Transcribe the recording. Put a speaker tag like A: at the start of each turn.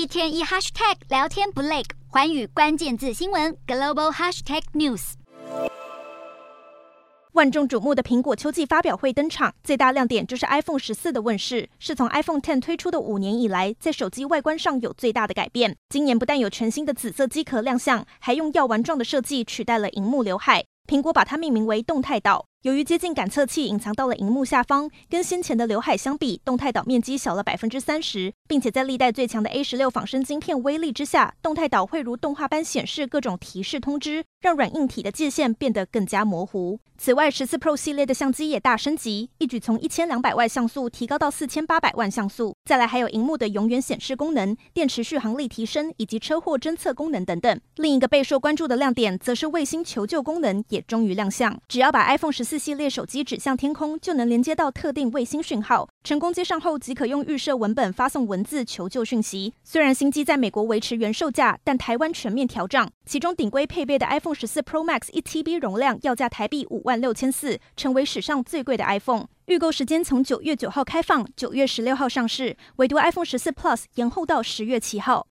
A: 一天一 hashtag 聊天不累，寰宇关键字新闻 global hashtag news。
B: 万众瞩目的苹果秋季发表会登场，最大亮点就是 iPhone 十四的问世，是从 iPhone Ten 推出的五年以来，在手机外观上有最大的改变。今年不但有全新的紫色机壳亮相，还用药丸状的设计取代了荧幕刘海。苹果把它命名为动态岛。由于接近感测器隐藏到了荧幕下方，跟先前的刘海相比，动态岛面积小了百分之三十，并且在历代最强的 A 十六仿生晶片威力之下，动态岛会如动画般显示各种提示通知，让软硬体的界限变得更加模糊。此外，十四 Pro 系列的相机也大升级，一举从一千两百万像素提高到四千八百万像素。再来还有荧幕的永远显示功能、电池续航力提升以及车祸侦测功能等等。另一个备受关注的亮点，则是卫星求救功能也终于亮相，只要把 iPhone 十四系列手机指向天空，就能连接到特定卫星讯号。成功接上后，即可用预设文本发送文字求救讯息。虽然新机在美国维持原售价，但台湾全面调涨，其中顶规配备的 iPhone 十四 Pro Max 一 TB 容量要价台币五万六千四，成为史上最贵的 iPhone。预购时间从九月九号开放，九月十六号上市，唯独 iPhone 十四 Plus 延后到十月七号。